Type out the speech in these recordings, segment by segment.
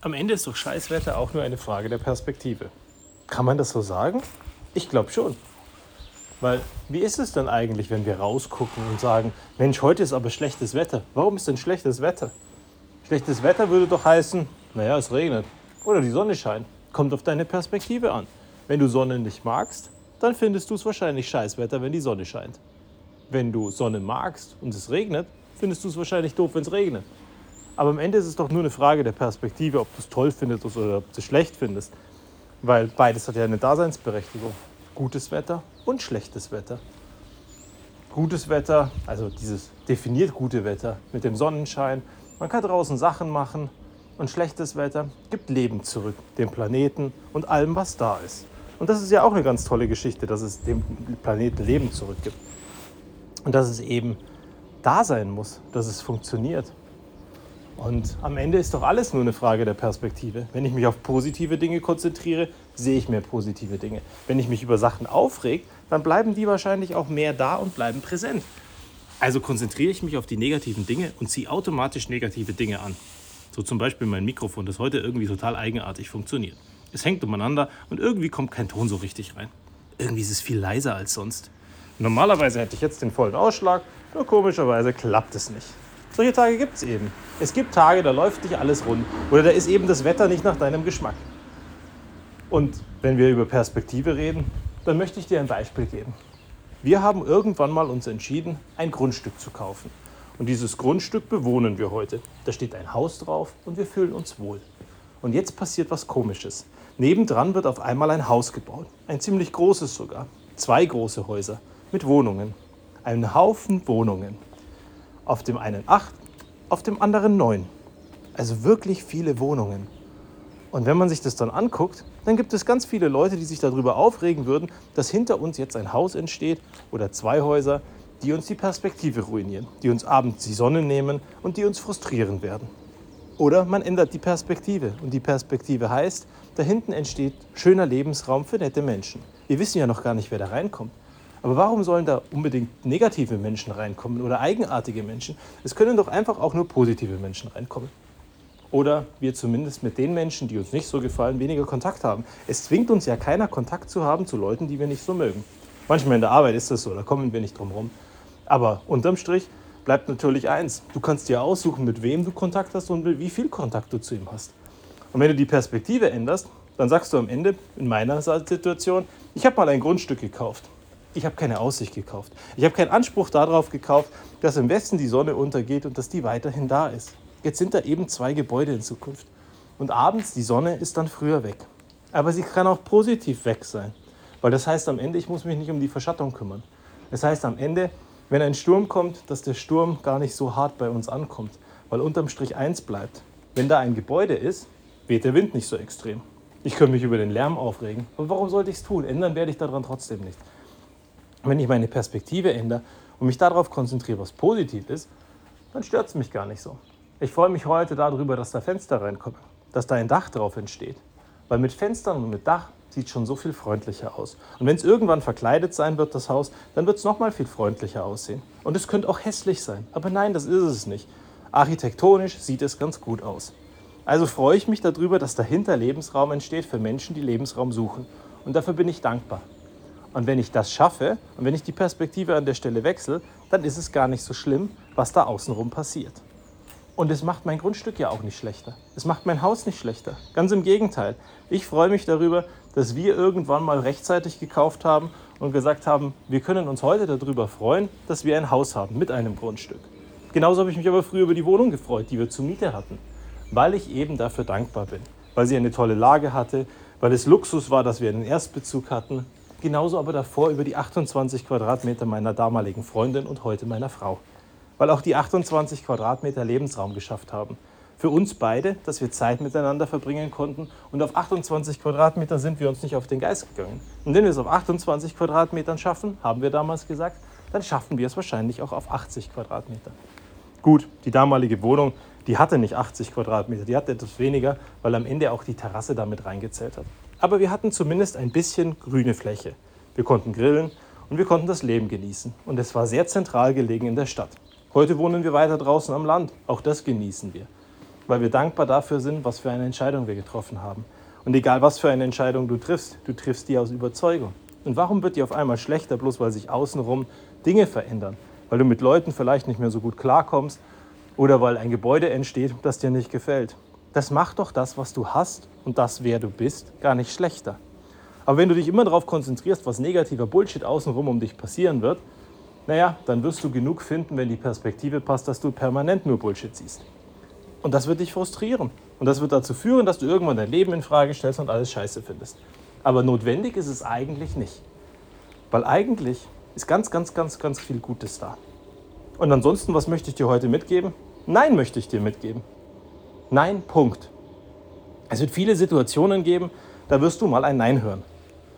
Am Ende ist doch Scheißwetter auch nur eine Frage der Perspektive. Kann man das so sagen? Ich glaube schon. Weil, wie ist es denn eigentlich, wenn wir rausgucken und sagen, Mensch, heute ist aber schlechtes Wetter. Warum ist denn schlechtes Wetter? Schlechtes Wetter würde doch heißen, naja, es regnet oder die Sonne scheint. Kommt auf deine Perspektive an. Wenn du Sonne nicht magst, dann findest du es wahrscheinlich Scheißwetter, wenn die Sonne scheint. Wenn du Sonne magst und es regnet, findest du es wahrscheinlich doof, wenn es regnet. Aber am Ende ist es doch nur eine Frage der Perspektive, ob du es toll findest oder ob du es schlecht findest. Weil beides hat ja eine Daseinsberechtigung. Gutes Wetter und schlechtes Wetter. Gutes Wetter, also dieses definiert gute Wetter mit dem Sonnenschein. Man kann draußen Sachen machen und schlechtes Wetter gibt Leben zurück, dem Planeten und allem, was da ist. Und das ist ja auch eine ganz tolle Geschichte, dass es dem Planeten Leben zurückgibt. Und dass es eben da sein muss, dass es funktioniert. Und am Ende ist doch alles nur eine Frage der Perspektive. Wenn ich mich auf positive Dinge konzentriere, sehe ich mehr positive Dinge. Wenn ich mich über Sachen aufreg, dann bleiben die wahrscheinlich auch mehr da und bleiben präsent. Also konzentriere ich mich auf die negativen Dinge und ziehe automatisch negative Dinge an. So zum Beispiel mein Mikrofon, das heute irgendwie total eigenartig funktioniert. Es hängt umeinander und irgendwie kommt kein Ton so richtig rein. Irgendwie ist es viel leiser als sonst. Normalerweise hätte ich jetzt den vollen Ausschlag, nur komischerweise klappt es nicht. Solche Tage gibt es eben. Es gibt Tage, da läuft nicht alles rund oder da ist eben das Wetter nicht nach deinem Geschmack. Und wenn wir über Perspektive reden, dann möchte ich dir ein Beispiel geben. Wir haben irgendwann mal uns entschieden, ein Grundstück zu kaufen. Und dieses Grundstück bewohnen wir heute. Da steht ein Haus drauf und wir fühlen uns wohl. Und jetzt passiert was Komisches. Nebendran wird auf einmal ein Haus gebaut. Ein ziemlich großes sogar. Zwei große Häuser mit Wohnungen. Ein Haufen Wohnungen. Auf dem einen acht, auf dem anderen neun. Also wirklich viele Wohnungen. Und wenn man sich das dann anguckt, dann gibt es ganz viele Leute, die sich darüber aufregen würden, dass hinter uns jetzt ein Haus entsteht oder zwei Häuser, die uns die Perspektive ruinieren, die uns abends die Sonne nehmen und die uns frustrieren werden. Oder man ändert die Perspektive und die Perspektive heißt, da hinten entsteht schöner Lebensraum für nette Menschen. Wir wissen ja noch gar nicht, wer da reinkommt. Aber warum sollen da unbedingt negative Menschen reinkommen oder eigenartige Menschen? Es können doch einfach auch nur positive Menschen reinkommen. Oder wir zumindest mit den Menschen, die uns nicht so gefallen, weniger Kontakt haben. Es zwingt uns ja keiner, Kontakt zu haben zu Leuten, die wir nicht so mögen. Manchmal in der Arbeit ist das so, da kommen wir nicht drum herum. Aber unterm Strich bleibt natürlich eins. Du kannst dir aussuchen, mit wem du Kontakt hast und wie viel Kontakt du zu ihm hast. Und wenn du die Perspektive änderst, dann sagst du am Ende, in meiner Situation, ich habe mal ein Grundstück gekauft. Ich habe keine Aussicht gekauft. Ich habe keinen Anspruch darauf gekauft, dass im Westen die Sonne untergeht und dass die weiterhin da ist. Jetzt sind da eben zwei Gebäude in Zukunft. Und abends, die Sonne ist dann früher weg. Aber sie kann auch positiv weg sein. Weil das heißt am Ende, ich muss mich nicht um die Verschattung kümmern. Das heißt am Ende, wenn ein Sturm kommt, dass der Sturm gar nicht so hart bei uns ankommt. Weil unterm Strich eins bleibt. Wenn da ein Gebäude ist, weht der Wind nicht so extrem. Ich könnte mich über den Lärm aufregen. Aber warum sollte ich es tun? Ändern werde ich daran trotzdem nicht. Wenn ich meine Perspektive ändere und mich darauf konzentriere, was positiv ist, dann stört es mich gar nicht so. Ich freue mich heute darüber, dass da Fenster reinkommen, dass da ein Dach drauf entsteht. Weil mit Fenstern und mit Dach sieht schon so viel freundlicher aus. Und wenn es irgendwann verkleidet sein wird, das Haus, dann wird es noch mal viel freundlicher aussehen. Und es könnte auch hässlich sein. Aber nein, das ist es nicht. Architektonisch sieht es ganz gut aus. Also freue ich mich darüber, dass dahinter Lebensraum entsteht für Menschen, die Lebensraum suchen. Und dafür bin ich dankbar. Und wenn ich das schaffe und wenn ich die Perspektive an der Stelle wechsle, dann ist es gar nicht so schlimm, was da außenrum passiert. Und es macht mein Grundstück ja auch nicht schlechter. Es macht mein Haus nicht schlechter. Ganz im Gegenteil. Ich freue mich darüber, dass wir irgendwann mal rechtzeitig gekauft haben und gesagt haben, wir können uns heute darüber freuen, dass wir ein Haus haben mit einem Grundstück. Genauso habe ich mich aber früher über die Wohnung gefreut, die wir zur Miete hatten, weil ich eben dafür dankbar bin, weil sie eine tolle Lage hatte, weil es Luxus war, dass wir einen Erstbezug hatten. Genauso aber davor über die 28 Quadratmeter meiner damaligen Freundin und heute meiner Frau weil auch die 28 Quadratmeter Lebensraum geschafft haben. Für uns beide, dass wir Zeit miteinander verbringen konnten und auf 28 Quadratmeter sind wir uns nicht auf den Geist gegangen. Und wenn wir es auf 28 Quadratmetern schaffen, haben wir damals gesagt, dann schaffen wir es wahrscheinlich auch auf 80 Quadratmeter. Gut, die damalige Wohnung, die hatte nicht 80 Quadratmeter, die hatte etwas weniger, weil am Ende auch die Terrasse damit reingezählt hat. Aber wir hatten zumindest ein bisschen grüne Fläche. Wir konnten grillen und wir konnten das Leben genießen. Und es war sehr zentral gelegen in der Stadt. Heute wohnen wir weiter draußen am Land. Auch das genießen wir. weil wir dankbar dafür sind, was für eine Entscheidung wir getroffen haben. Und egal, was für eine Entscheidung du triffst, du triffst die aus Überzeugung. Und warum wird die auf einmal schlechter, bloß weil sich außenrum Dinge verändern? Weil du mit Leuten vielleicht nicht mehr so gut klarkommst oder weil ein Gebäude entsteht, das dir nicht gefällt. Das macht doch das, was du hast und das, wer du bist, gar nicht schlechter. Aber wenn du dich immer darauf konzentrierst, was negativer Bullshit außenrum um dich passieren wird, naja, dann wirst du genug finden, wenn die Perspektive passt, dass du permanent nur Bullshit siehst. Und das wird dich frustrieren. Und das wird dazu führen, dass du irgendwann dein Leben in Frage stellst und alles scheiße findest. Aber notwendig ist es eigentlich nicht. Weil eigentlich ist ganz, ganz, ganz, ganz viel Gutes da. Und ansonsten, was möchte ich dir heute mitgeben? Nein, möchte ich dir mitgeben. Nein, Punkt. Es wird viele Situationen geben, da wirst du mal ein Nein hören.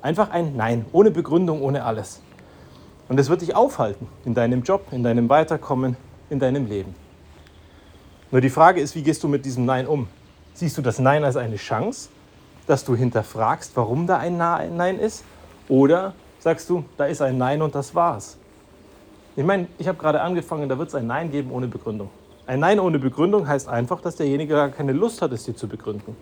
Einfach ein Nein, ohne Begründung, ohne alles. Und es wird dich aufhalten in deinem Job, in deinem Weiterkommen, in deinem Leben. Nur die Frage ist, wie gehst du mit diesem Nein um? Siehst du das Nein als eine Chance, dass du hinterfragst, warum da ein Nein ist? Oder sagst du, da ist ein Nein und das war's? Ich meine, ich habe gerade angefangen, da wird es ein Nein geben ohne Begründung. Ein Nein ohne Begründung heißt einfach, dass derjenige gar keine Lust hat, es dir zu begründen.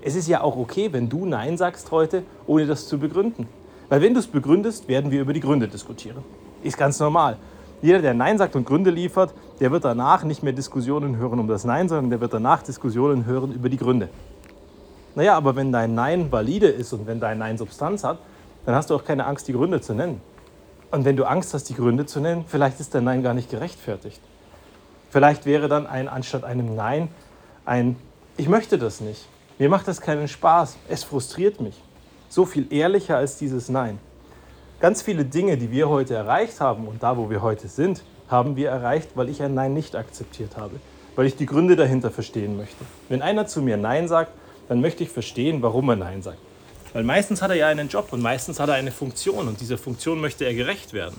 Es ist ja auch okay, wenn du Nein sagst heute, ohne das zu begründen. Weil wenn du es begründest, werden wir über die Gründe diskutieren. Ist ganz normal. Jeder, der Nein sagt und Gründe liefert, der wird danach nicht mehr Diskussionen hören um das Nein, sondern der wird danach Diskussionen hören über die Gründe. Naja, aber wenn dein Nein valide ist und wenn dein Nein Substanz hat, dann hast du auch keine Angst, die Gründe zu nennen. Und wenn du Angst hast, die Gründe zu nennen, vielleicht ist dein Nein gar nicht gerechtfertigt. Vielleicht wäre dann ein anstatt einem Nein ein Ich möchte das nicht. Mir macht das keinen Spaß. Es frustriert mich. So viel ehrlicher als dieses Nein. Ganz viele Dinge, die wir heute erreicht haben und da, wo wir heute sind, haben wir erreicht, weil ich ein Nein nicht akzeptiert habe, weil ich die Gründe dahinter verstehen möchte. Wenn einer zu mir Nein sagt, dann möchte ich verstehen, warum er Nein sagt. Weil meistens hat er ja einen Job und meistens hat er eine Funktion und dieser Funktion möchte er gerecht werden.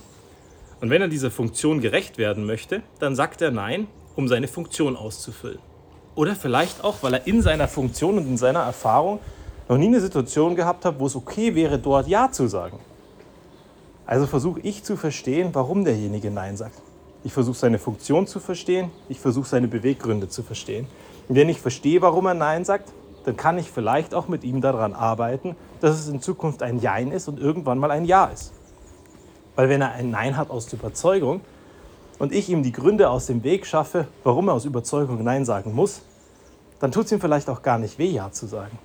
Und wenn er dieser Funktion gerecht werden möchte, dann sagt er Nein, um seine Funktion auszufüllen. Oder vielleicht auch, weil er in seiner Funktion und in seiner Erfahrung noch nie eine Situation gehabt hat, wo es okay wäre, dort Ja zu sagen. Also versuche ich zu verstehen, warum derjenige Nein sagt. Ich versuche seine Funktion zu verstehen, ich versuche seine Beweggründe zu verstehen. Und wenn ich verstehe, warum er Nein sagt, dann kann ich vielleicht auch mit ihm daran arbeiten, dass es in Zukunft ein Jein ist und irgendwann mal ein Ja ist. Weil wenn er ein Nein hat aus der Überzeugung und ich ihm die Gründe aus dem Weg schaffe, warum er aus Überzeugung Nein sagen muss, dann tut es ihm vielleicht auch gar nicht weh, Ja zu sagen.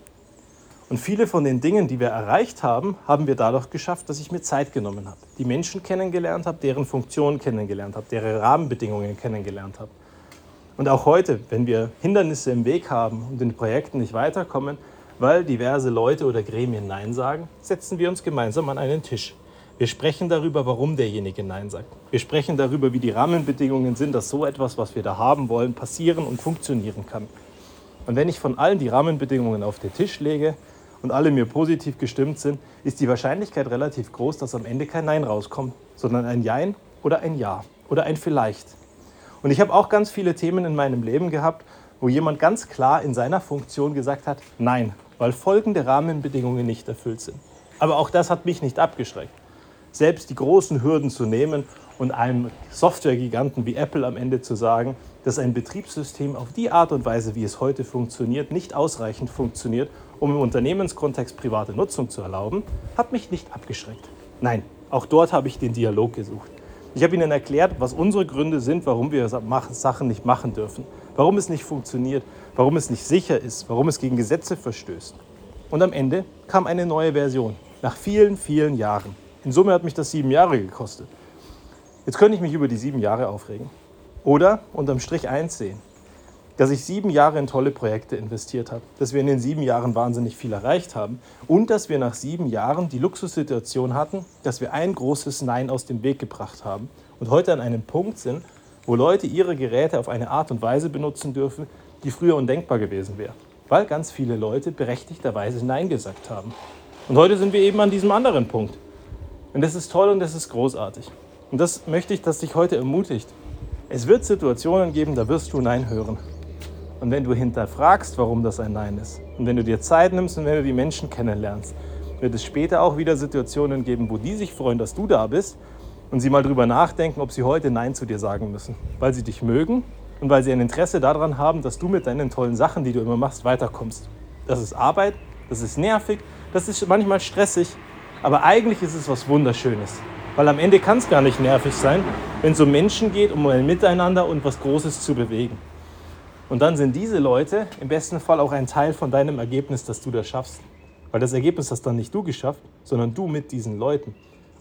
Und viele von den Dingen, die wir erreicht haben, haben wir dadurch geschafft, dass ich mir Zeit genommen habe. Die Menschen kennengelernt habe, deren Funktionen kennengelernt habe, deren Rahmenbedingungen kennengelernt habe. Und auch heute, wenn wir Hindernisse im Weg haben und in Projekten nicht weiterkommen, weil diverse Leute oder Gremien Nein sagen, setzen wir uns gemeinsam an einen Tisch. Wir sprechen darüber, warum derjenige Nein sagt. Wir sprechen darüber, wie die Rahmenbedingungen sind, dass so etwas, was wir da haben wollen, passieren und funktionieren kann. Und wenn ich von allen die Rahmenbedingungen auf den Tisch lege, und alle mir positiv gestimmt sind, ist die Wahrscheinlichkeit relativ groß, dass am Ende kein Nein rauskommt, sondern ein Jein oder ein Ja oder ein Vielleicht. Und ich habe auch ganz viele Themen in meinem Leben gehabt, wo jemand ganz klar in seiner Funktion gesagt hat, nein, weil folgende Rahmenbedingungen nicht erfüllt sind. Aber auch das hat mich nicht abgeschreckt. Selbst die großen Hürden zu nehmen und einem Softwaregiganten wie Apple am Ende zu sagen, dass ein Betriebssystem auf die Art und Weise, wie es heute funktioniert, nicht ausreichend funktioniert um im Unternehmenskontext private Nutzung zu erlauben, hat mich nicht abgeschreckt. Nein, auch dort habe ich den Dialog gesucht. Ich habe ihnen erklärt, was unsere Gründe sind, warum wir Sachen nicht machen dürfen, warum es nicht funktioniert, warum es nicht sicher ist, warum es gegen Gesetze verstößt. Und am Ende kam eine neue Version, nach vielen, vielen Jahren. In Summe hat mich das sieben Jahre gekostet. Jetzt könnte ich mich über die sieben Jahre aufregen. Oder unterm Strich eins sehen dass ich sieben Jahre in tolle Projekte investiert habe, dass wir in den sieben Jahren wahnsinnig viel erreicht haben und dass wir nach sieben Jahren die Luxussituation hatten, dass wir ein großes Nein aus dem Weg gebracht haben und heute an einem Punkt sind, wo Leute ihre Geräte auf eine Art und Weise benutzen dürfen, die früher undenkbar gewesen wäre, weil ganz viele Leute berechtigterweise Nein gesagt haben. Und heute sind wir eben an diesem anderen Punkt. Und das ist toll und das ist großartig. Und das möchte ich, dass dich heute ermutigt. Es wird Situationen geben, da wirst du Nein hören. Und wenn du hinterfragst, warum das ein Nein ist, und wenn du dir Zeit nimmst und wenn du die Menschen kennenlernst, wird es später auch wieder Situationen geben, wo die sich freuen, dass du da bist und sie mal drüber nachdenken, ob sie heute Nein zu dir sagen müssen, weil sie dich mögen und weil sie ein Interesse daran haben, dass du mit deinen tollen Sachen, die du immer machst, weiterkommst. Das ist Arbeit, das ist nervig, das ist manchmal stressig, aber eigentlich ist es was Wunderschönes. Weil am Ende kann es gar nicht nervig sein, wenn es um Menschen geht, um ein Miteinander und was Großes zu bewegen. Und dann sind diese Leute im besten Fall auch ein Teil von deinem Ergebnis, das du da schaffst. Weil das Ergebnis hast dann nicht du geschafft, sondern du mit diesen Leuten.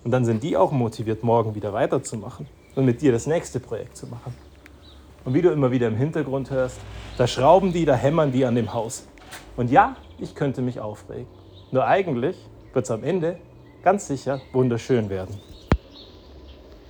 Und dann sind die auch motiviert, morgen wieder weiterzumachen und mit dir das nächste Projekt zu machen. Und wie du immer wieder im Hintergrund hörst, da schrauben die, da hämmern die an dem Haus. Und ja, ich könnte mich aufregen. Nur eigentlich wird es am Ende ganz sicher wunderschön werden.